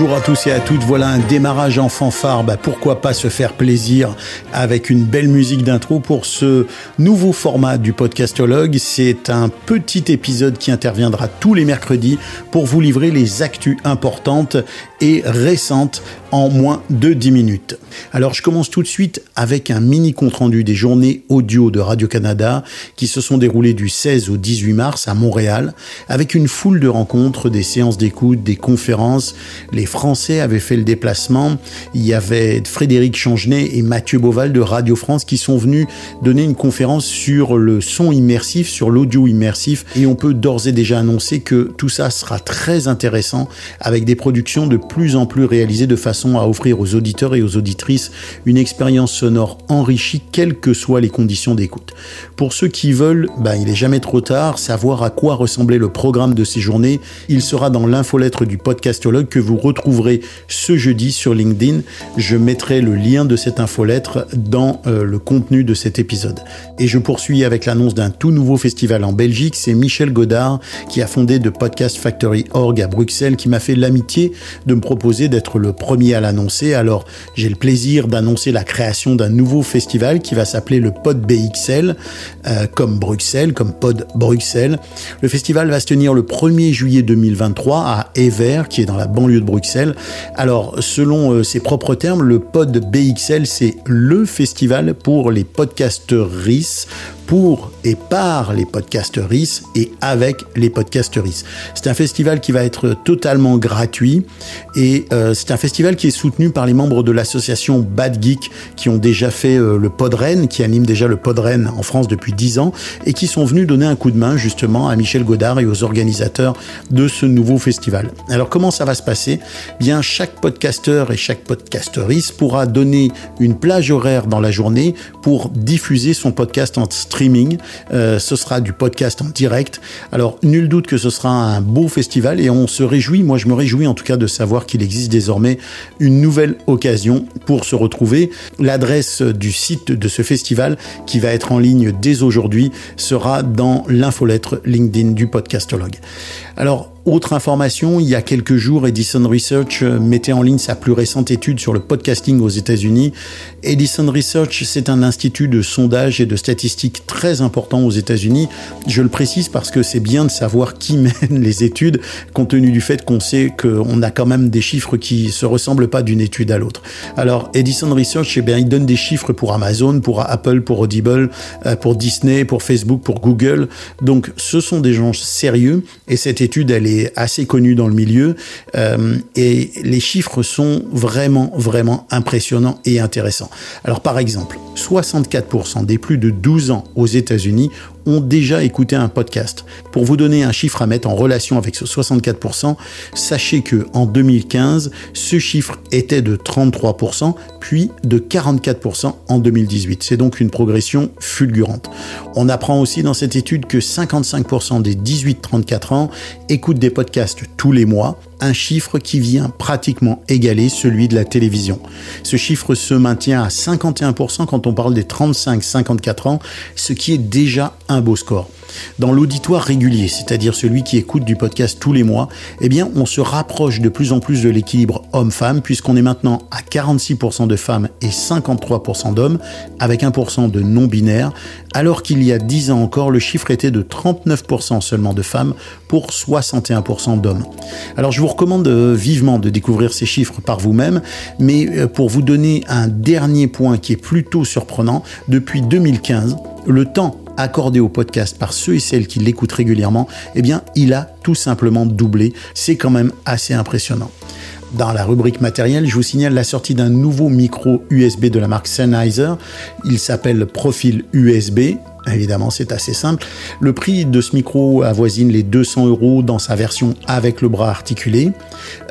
Bonjour à tous et à toutes. Voilà un démarrage en fanfare. Bah, pourquoi pas se faire plaisir avec une belle musique d'intro pour ce nouveau format du podcastologue. C'est un petit épisode qui interviendra tous les mercredis pour vous livrer les actus importantes et récentes en moins de 10 minutes. Alors je commence tout de suite avec un mini compte-rendu des journées audio de Radio-Canada qui se sont déroulées du 16 au 18 mars à Montréal avec une foule de rencontres, des séances d'écoute, des conférences. Les Français avaient fait le déplacement. Il y avait Frédéric Changenet et Mathieu Boval de Radio France qui sont venus donner une conférence sur le son immersif, sur l'audio immersif et on peut d'ores et déjà annoncer que tout ça sera très intéressant avec des productions de plus en plus réalisées de façon à offrir aux auditeurs et aux auditrices une expérience sonore enrichie, quelles que soient les conditions d'écoute. Pour ceux qui veulent, ben, il est jamais trop tard, savoir à quoi ressemblait le programme de ces journées, il sera dans l'infolettre du podcastologue que vous retrouverez ce jeudi sur LinkedIn. Je mettrai le lien de cette infolettre dans euh, le contenu de cet épisode. Et je poursuis avec l'annonce d'un tout nouveau festival en Belgique. C'est Michel Godard qui a fondé de Podcast Factory Org à Bruxelles qui m'a fait l'amitié de me proposer d'être le premier à l'annoncer. Alors, j'ai le plaisir d'annoncer la création d'un nouveau festival qui va s'appeler le Pod BXL, euh, comme Bruxelles, comme Pod Bruxelles. Le festival va se tenir le 1er juillet 2023 à Ever, qui est dans la banlieue de Bruxelles. Alors, selon euh, ses propres termes, le Pod BXL, c'est le festival pour les podcasteries pour et par les podcasteries et avec les podcasteries. C'est un festival qui va être totalement gratuit et euh, c'est un festival qui est soutenu par les membres de l'association Bad Geek qui ont déjà fait euh, le Podren, qui anime déjà le Podren en France depuis 10 ans et qui sont venus donner un coup de main justement à Michel Godard et aux organisateurs de ce nouveau festival. Alors comment ça va se passer? Bien chaque podcasteur et chaque podcasterise pourra donner une plage horaire dans la journée pour diffuser son podcast en streaming streaming. Euh, ce sera du podcast en direct. Alors, nul doute que ce sera un beau festival et on se réjouit, moi je me réjouis en tout cas de savoir qu'il existe désormais une nouvelle occasion pour se retrouver. L'adresse du site de ce festival qui va être en ligne dès aujourd'hui sera dans l'infolettre LinkedIn du podcastologue. Alors, autre information, il y a quelques jours, Edison Research euh, mettait en ligne sa plus récente étude sur le podcasting aux États-Unis. Edison Research, c'est un institut de sondage et de statistiques très important aux États-Unis. Je le précise parce que c'est bien de savoir qui mène les études, compte tenu du fait qu'on sait qu'on a quand même des chiffres qui se ressemblent pas d'une étude à l'autre. Alors, Edison Research, eh bien, il donne des chiffres pour Amazon, pour Apple, pour Audible, euh, pour Disney, pour Facebook, pour Google. Donc, ce sont des gens sérieux et cette étude, elle est assez connu dans le milieu euh, et les chiffres sont vraiment, vraiment impressionnants et intéressants. Alors par exemple, 64% des plus de 12 ans aux États-Unis ont déjà écouté un podcast. Pour vous donner un chiffre à mettre en relation avec ce 64%, sachez que en 2015, ce chiffre était de 33%, puis de 44% en 2018. C'est donc une progression fulgurante. On apprend aussi dans cette étude que 55% des 18-34 ans écoutent des podcasts tous les mois, un chiffre qui vient pratiquement égaler celui de la télévision. Ce chiffre se maintient à 51% quand on parle des 35-54 ans, ce qui est déjà un beau score. Dans l'auditoire régulier, c'est-à-dire celui qui écoute du podcast tous les mois, eh bien, on se rapproche de plus en plus de l'équilibre homme-femme, puisqu'on est maintenant à 46% de femmes et 53% d'hommes, avec 1% de non-binaires, alors qu'il y a 10 ans encore, le chiffre était de 39% seulement de femmes pour 61% d'hommes. Alors, je vous recommande euh, vivement de découvrir ces chiffres par vous-même, mais euh, pour vous donner un dernier point qui est plutôt surprenant, depuis 2015, le temps accordé au podcast par ceux et celles qui l'écoutent régulièrement, eh bien, il a tout simplement doublé. C'est quand même assez impressionnant. Dans la rubrique matériel, je vous signale la sortie d'un nouveau micro USB de la marque Sennheiser. Il s'appelle Profil USB Évidemment, c'est assez simple. Le prix de ce micro avoisine les 200 euros dans sa version avec le bras articulé.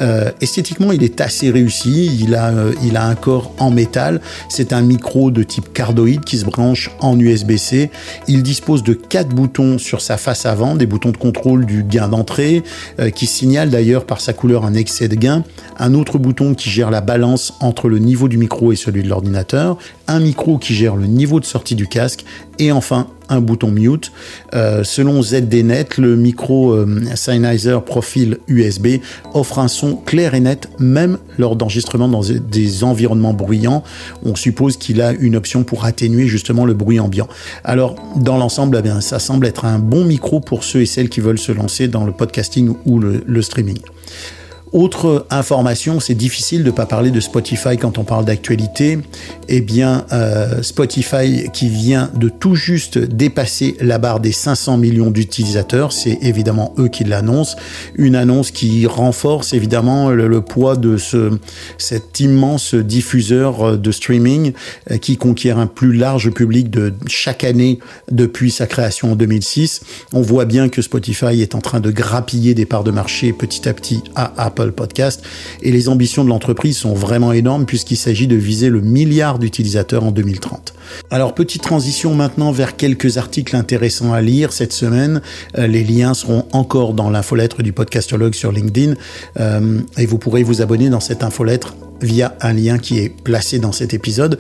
Euh, esthétiquement, il est assez réussi. Il a, euh, il a un corps en métal. C'est un micro de type cardoïde qui se branche en USB-C. Il dispose de quatre boutons sur sa face avant, des boutons de contrôle du gain d'entrée, euh, qui signalent d'ailleurs par sa couleur un excès de gain. Un autre bouton qui gère la balance entre le niveau du micro et celui de l'ordinateur. Un micro qui gère le niveau de sortie du casque. Et enfin, un bouton mute. Euh, selon ZDNet, le micro euh, Profil USB offre un son clair et net, même lors d'enregistrement dans des environnements bruyants. On suppose qu'il a une option pour atténuer justement le bruit ambiant. Alors, dans l'ensemble, eh ça semble être un bon micro pour ceux et celles qui veulent se lancer dans le podcasting ou le streaming. Autre information, c'est difficile de ne pas parler de Spotify quand on parle d'actualité. Eh bien, euh, Spotify qui vient de tout juste dépasser la barre des 500 millions d'utilisateurs, c'est évidemment eux qui l'annoncent. Une annonce qui renforce évidemment le, poids de ce, cet immense diffuseur de streaming euh, qui conquiert un plus large public de chaque année depuis sa création en 2006. On voit bien que Spotify est en train de grappiller des parts de marché petit à petit à Apple Podcast. Et les ambitions de l'entreprise sont vraiment énormes puisqu'il s'agit de viser le milliard d'utilisateurs en 2030. Alors petite transition maintenant vers quelques articles intéressants à lire cette semaine. Euh, les liens seront encore dans l'infolettre du podcastologue sur LinkedIn euh, et vous pourrez vous abonner dans cette infolettre via un lien qui est placé dans cet épisode.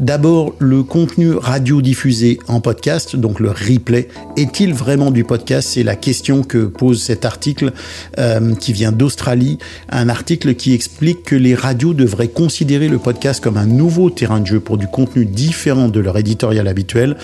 D'abord, le contenu radio diffusé en podcast, donc le replay, est-il vraiment du podcast? C'est la question que pose cet article euh, qui vient d'Australie, un article qui explique que les radios devraient considérer le podcast comme un nouveau terrain de jeu pour du contenu différent de leur éditorial habituel.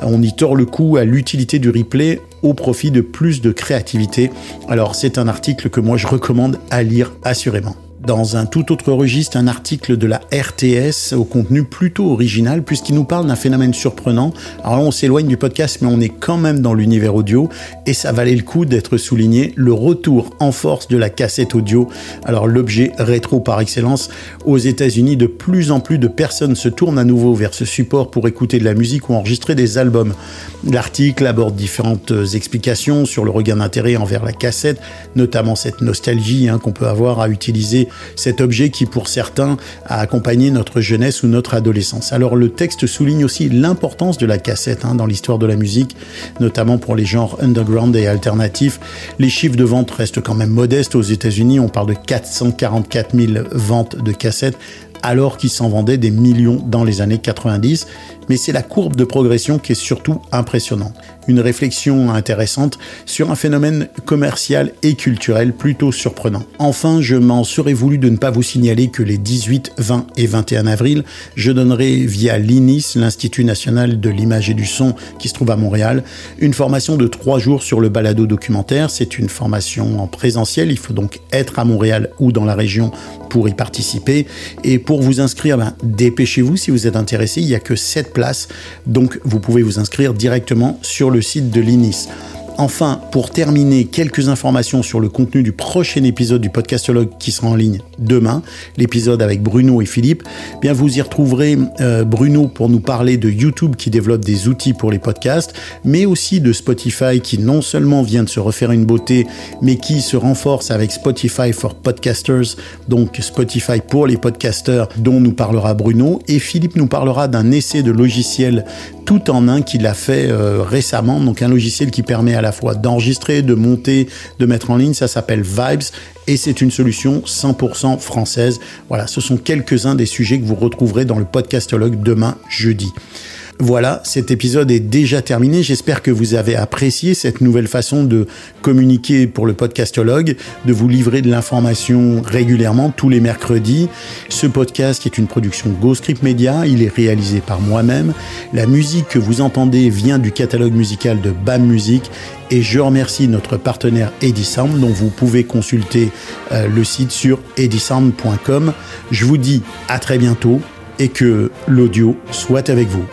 On y tord le coup à l'utilité du replay au profit de plus de créativité. Alors c'est un article que moi je recommande à lire assurément dans un tout autre registre un article de la RTS au contenu plutôt original puisqu'il nous parle d'un phénomène surprenant. Alors là, on s'éloigne du podcast mais on est quand même dans l'univers audio et ça valait le coup d'être souligné, le retour en force de la cassette audio. Alors l'objet rétro par excellence, aux États-Unis, de plus en plus de personnes se tournent à nouveau vers ce support pour écouter de la musique ou enregistrer des albums. L'article aborde différentes explications sur le regain d'intérêt envers la cassette, notamment cette nostalgie hein, qu'on peut avoir à utiliser cet objet qui pour certains a accompagné notre jeunesse ou notre adolescence. Alors le texte souligne aussi l'importance de la cassette hein, dans l'histoire de la musique, notamment pour les genres underground et alternatifs. Les chiffres de vente restent quand même modestes aux États-Unis, on parle de 444 000 ventes de cassettes alors qu'il s'en vendait des millions dans les années 90 mais c'est la courbe de progression qui est surtout impressionnante. Une réflexion intéressante sur un phénomène commercial et culturel plutôt surprenant. Enfin, je m'en serais voulu de ne pas vous signaler que les 18, 20 et 21 avril, je donnerai via l'INIS, l'Institut national de l'image et du son qui se trouve à Montréal, une formation de trois jours sur le balado documentaire. C'est une formation en présentiel, il faut donc être à Montréal ou dans la région pour y participer. Et pour vous inscrire, ben, dépêchez-vous si vous êtes intéressé, il n'y a que 7 place. Donc vous pouvez vous inscrire directement sur le site de l'INIS. Enfin, pour terminer, quelques informations sur le contenu du prochain épisode du podcastologue qui sera en ligne demain, l'épisode avec Bruno et Philippe. Bien, vous y retrouverez euh, Bruno pour nous parler de YouTube qui développe des outils pour les podcasts, mais aussi de Spotify qui non seulement vient de se refaire une beauté, mais qui se renforce avec Spotify for Podcasters, donc Spotify pour les podcasters, dont nous parlera Bruno. Et Philippe nous parlera d'un essai de logiciel tout en un qu'il a fait euh, récemment, donc un logiciel qui permet à la fois d'enregistrer, de monter, de mettre en ligne, ça s'appelle Vibes et c'est une solution 100% française. Voilà, ce sont quelques-uns des sujets que vous retrouverez dans le podcastologue demain jeudi. Voilà, cet épisode est déjà terminé. J'espère que vous avez apprécié cette nouvelle façon de communiquer pour le podcastologue, de vous livrer de l'information régulièrement tous les mercredis. Ce podcast est une production GoScript Media, il est réalisé par moi-même. La musique que vous entendez vient du catalogue musical de BAM Music et je remercie notre partenaire Edisound dont vous pouvez consulter euh, le site sur edisound.com. Je vous dis à très bientôt et que l'audio soit avec vous.